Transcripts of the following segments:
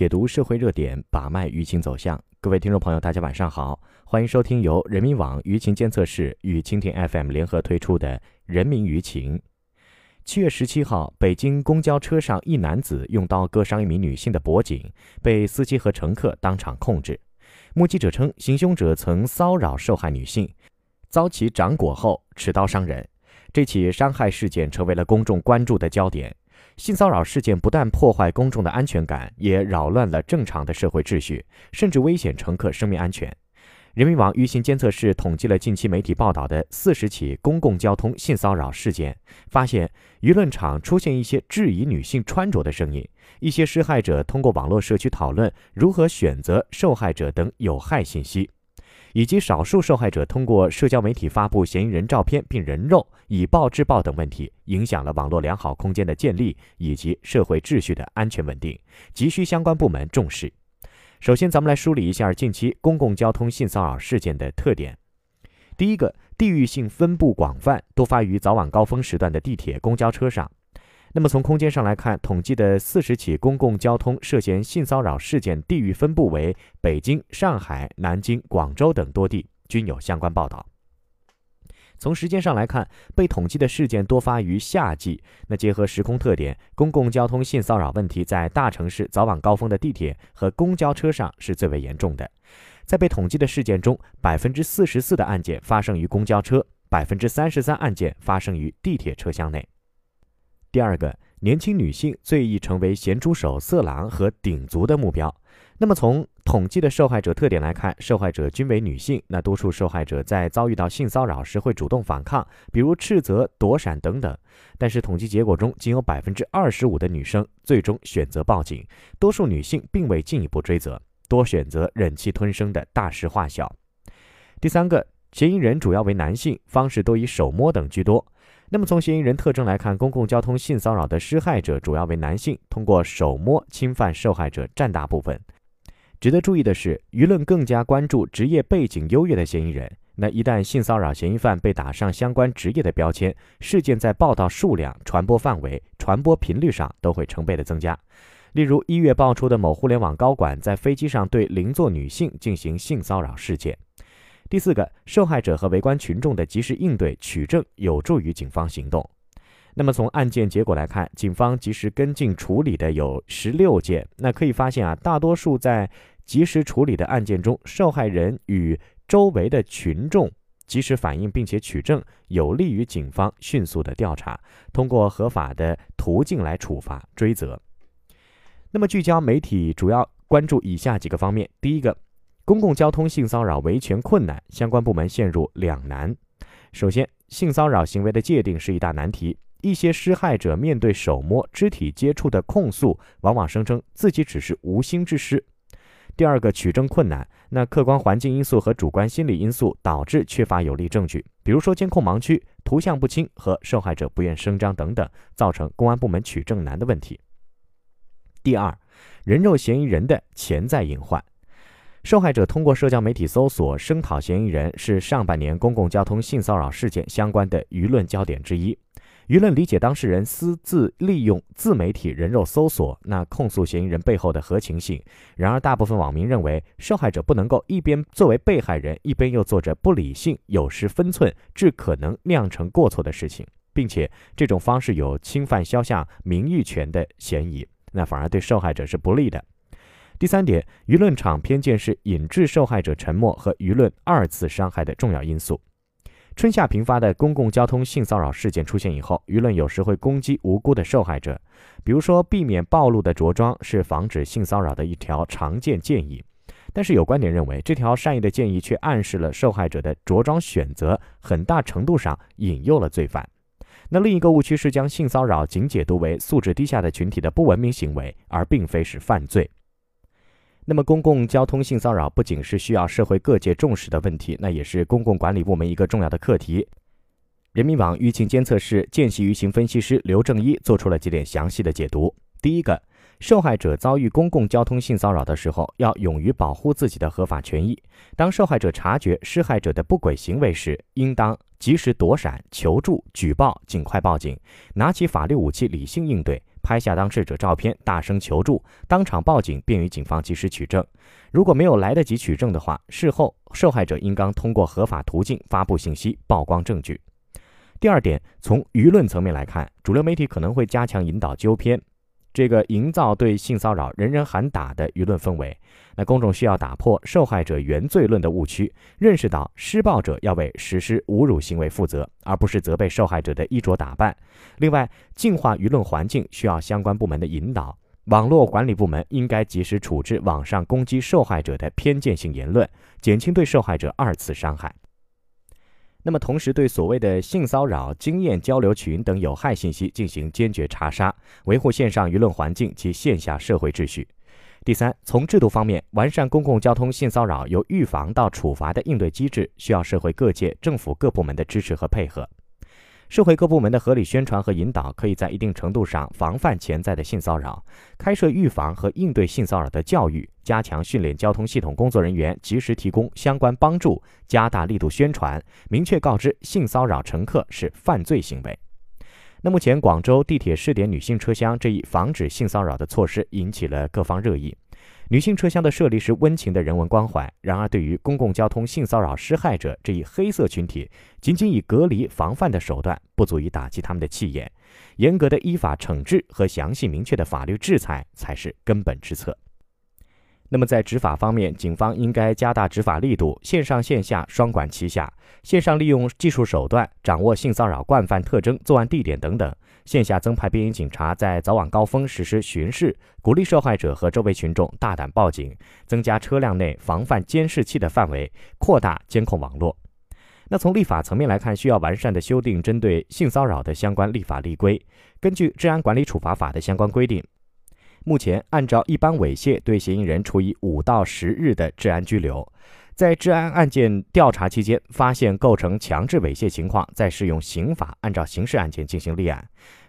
解读社会热点，把脉舆情走向。各位听众朋友，大家晚上好，欢迎收听由人民网舆情监测室与蜻蜓 FM 联合推出的《人民舆情》。七月十七号，北京公交车上一男子用刀割伤一名女性的脖颈，被司机和乘客当场控制。目击者称，行凶者曾骚扰受害女性，遭其掌掴后持刀伤人。这起伤害事件成为了公众关注的焦点。性骚扰事件不但破坏公众的安全感，也扰乱了正常的社会秩序，甚至危险乘客生命安全。人民网舆情监测室统计了近期媒体报道的四十起公共交通性骚扰事件，发现舆论场出现一些质疑女性穿着的声音，一些施害者通过网络社区讨论如何选择受害者等有害信息。以及少数受害者通过社交媒体发布嫌疑人照片并人肉、以暴制暴等问题，影响了网络良好空间的建立以及社会秩序的安全稳定，急需相关部门重视。首先，咱们来梳理一下近期公共交通性骚扰事件的特点。第一个，地域性分布广泛，多发于早晚高峰时段的地铁、公交车上。那么从空间上来看，统计的四十起公共交通涉嫌性骚扰事件地域分布为北京、上海、南京、广州等多地，均有相关报道。从时间上来看，被统计的事件多发于夏季。那结合时空特点，公共交通性骚扰问题在大城市早晚高峰的地铁和公交车上是最为严重的。在被统计的事件中，百分之四十四的案件发生于公交车，百分之三十三案件发生于地铁车厢内。第二个，年轻女性最易成为咸猪手、色狼和顶足的目标。那么从统计的受害者特点来看，受害者均为女性。那多数受害者在遭遇到性骚扰时会主动反抗，比如斥责、躲闪等等。但是统计结果中，仅有百分之二十五的女生最终选择报警，多数女性并未进一步追责，多选择忍气吞声的大事化小。第三个，嫌疑人主要为男性，方式多以手摸等居多。那么从嫌疑人特征来看，公共交通性骚扰的施害者主要为男性，通过手摸侵犯受害者占大部分。值得注意的是，舆论更加关注职业背景优越的嫌疑人。那一旦性骚扰嫌疑犯被打上相关职业的标签，事件在报道数量、传播范围、传播频率上都会成倍的增加。例如，一月爆出的某互联网高管在飞机上对邻座女性进行性骚扰事件。第四个，受害者和围观群众的及时应对取证，有助于警方行动。那么从案件结果来看，警方及时跟进处理的有十六件。那可以发现啊，大多数在及时处理的案件中，受害人与周围的群众及时反应并且取证，有利于警方迅速的调查，通过合法的途径来处罚追责。那么聚焦媒体主要关注以下几个方面：第一个。公共交通性骚扰维权困难，相关部门陷入两难。首先，性骚扰行为的界定是一大难题。一些施害者面对手摸、肢体接触的控诉，往往声称自己只是无心之失。第二个，取证困难。那客观环境因素和主观心理因素导致缺乏有力证据，比如说监控盲区、图像不清和受害者不愿声张等等，造成公安部门取证难的问题。第二，人肉嫌疑人的潜在隐患。受害者通过社交媒体搜索声讨嫌疑人，是上半年公共交通性骚扰事件相关的舆论焦点之一。舆论理解当事人私自利用自媒体人肉搜索，那控诉嫌疑人背后的合情性。然而，大部分网民认为，受害者不能够一边作为被害人，一边又做着不理性、有失分寸、致可能酿成过错的事情，并且这种方式有侵犯肖像名誉权的嫌疑，那反而对受害者是不利的。第三点，舆论场偏见是引致受害者沉默和舆论二次伤害的重要因素。春夏频发的公共交通性骚扰事件出现以后，舆论有时会攻击无辜的受害者，比如说避免暴露的着装是防止性骚扰的一条常见建议。但是有观点认为，这条善意的建议却暗示了受害者的着装选择很大程度上引诱了罪犯。那另一个误区是将性骚扰仅解读为素质低下的群体的不文明行为，而并非是犯罪。那么，公共交通性骚扰不仅是需要社会各界重视的问题，那也是公共管理部门一个重要的课题。人民网舆情监测室见习舆情分析师刘正一做出了几点详细的解读。第一个，受害者遭遇公共交通性骚扰的时候，要勇于保护自己的合法权益。当受害者察觉施害者的不轨行为时，应当及时躲闪、求助、举报、尽快报警，拿起法律武器理性应对，拍下当事者照片，大声求助，当场报警，便于警方及时取证。如果没有来得及取证的话，事后受害者应当通过合法途径发布信息，曝光证据。第二点，从舆论层面来看，主流媒体可能会加强引导纠偏。这个营造对性骚扰人人喊打的舆论氛围，那公众需要打破受害者原罪论的误区，认识到施暴者要为实施侮辱行为负责，而不是责备受害者的衣着打扮。另外，净化舆论环境需要相关部门的引导，网络管理部门应该及时处置网上攻击受害者的偏见性言论，减轻对受害者二次伤害。那么，同时对所谓的性骚扰经验交流群等有害信息进行坚决查杀，维护线上舆论环境及线下社会秩序。第三，从制度方面，完善公共交通性骚扰由预防到处罚的应对机制，需要社会各界、政府各部门的支持和配合。社会各部门的合理宣传和引导，可以在一定程度上防范潜在的性骚扰，开设预防和应对性骚扰的教育，加强训练交通系统工作人员，及时提供相关帮助，加大力度宣传，明确告知性骚扰乘客是犯罪行为。那目前广州地铁试点女性车厢这一防止性骚扰的措施，引起了各方热议。女性车厢的设立是温情的人文关怀，然而对于公共交通性骚扰施害者这一黑色群体，仅仅以隔离防范的手段不足以打击他们的气焰，严格的依法惩治和详细明确的法律制裁才是根本之策。那么在执法方面，警方应该加大执法力度，线上线下双管齐下。线上利用技术手段掌握性骚扰惯犯特征、作案地点等等；线下增派便衣警察在早晚高峰实施巡视，鼓励受害者和周围群众大胆报警，增加车辆内防范监视器的范围，扩大监控网络。那从立法层面来看，需要完善的修订针对性骚扰的相关立法立规，根据《治安管理处罚法》的相关规定。目前，按照一般猥亵，对嫌疑人处以五到十日的治安拘留；在治安案件调查期间发现构成强制猥亵情况，再适用刑法按照刑事案件进行立案；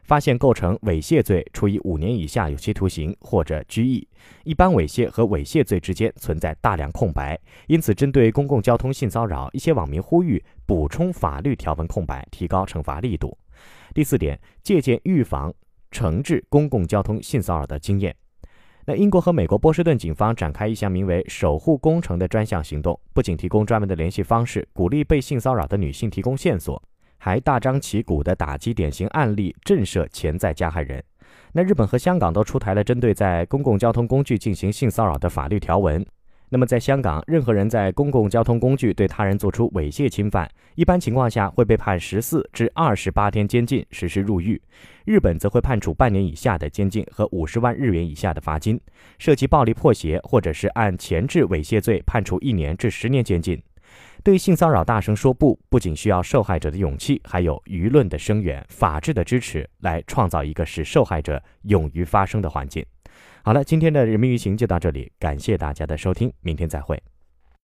发现构成猥亵罪，处以五年以下有期徒刑或者拘役。一般猥亵和猥亵罪之间存在大量空白，因此针对公共交通性骚扰，一些网民呼吁补充法律条文空白，提高惩罚力度。第四点，借鉴预防。惩治公共交通性骚扰的经验。那英国和美国波士顿警方展开一项名为“守护工程”的专项行动，不仅提供专门的联系方式，鼓励被性骚扰的女性提供线索，还大张旗鼓地打击典型案例，震慑潜在加害人。那日本和香港都出台了针对在公共交通工具进行性骚扰的法律条文。那么，在香港，任何人在公共交通工具对他人做出猥亵侵犯，一般情况下会被判十四至二十八天监禁，实施入狱；日本则会判处半年以下的监禁和五十万日元以下的罚金；涉及暴力破鞋或者是按前置猥亵罪，判处一年至十年监禁。对性骚扰大声说不，不仅需要受害者的勇气，还有舆论的声援、法治的支持，来创造一个使受害者勇于发声的环境。好了，今天的人民舆情就到这里，感谢大家的收听，明天再会。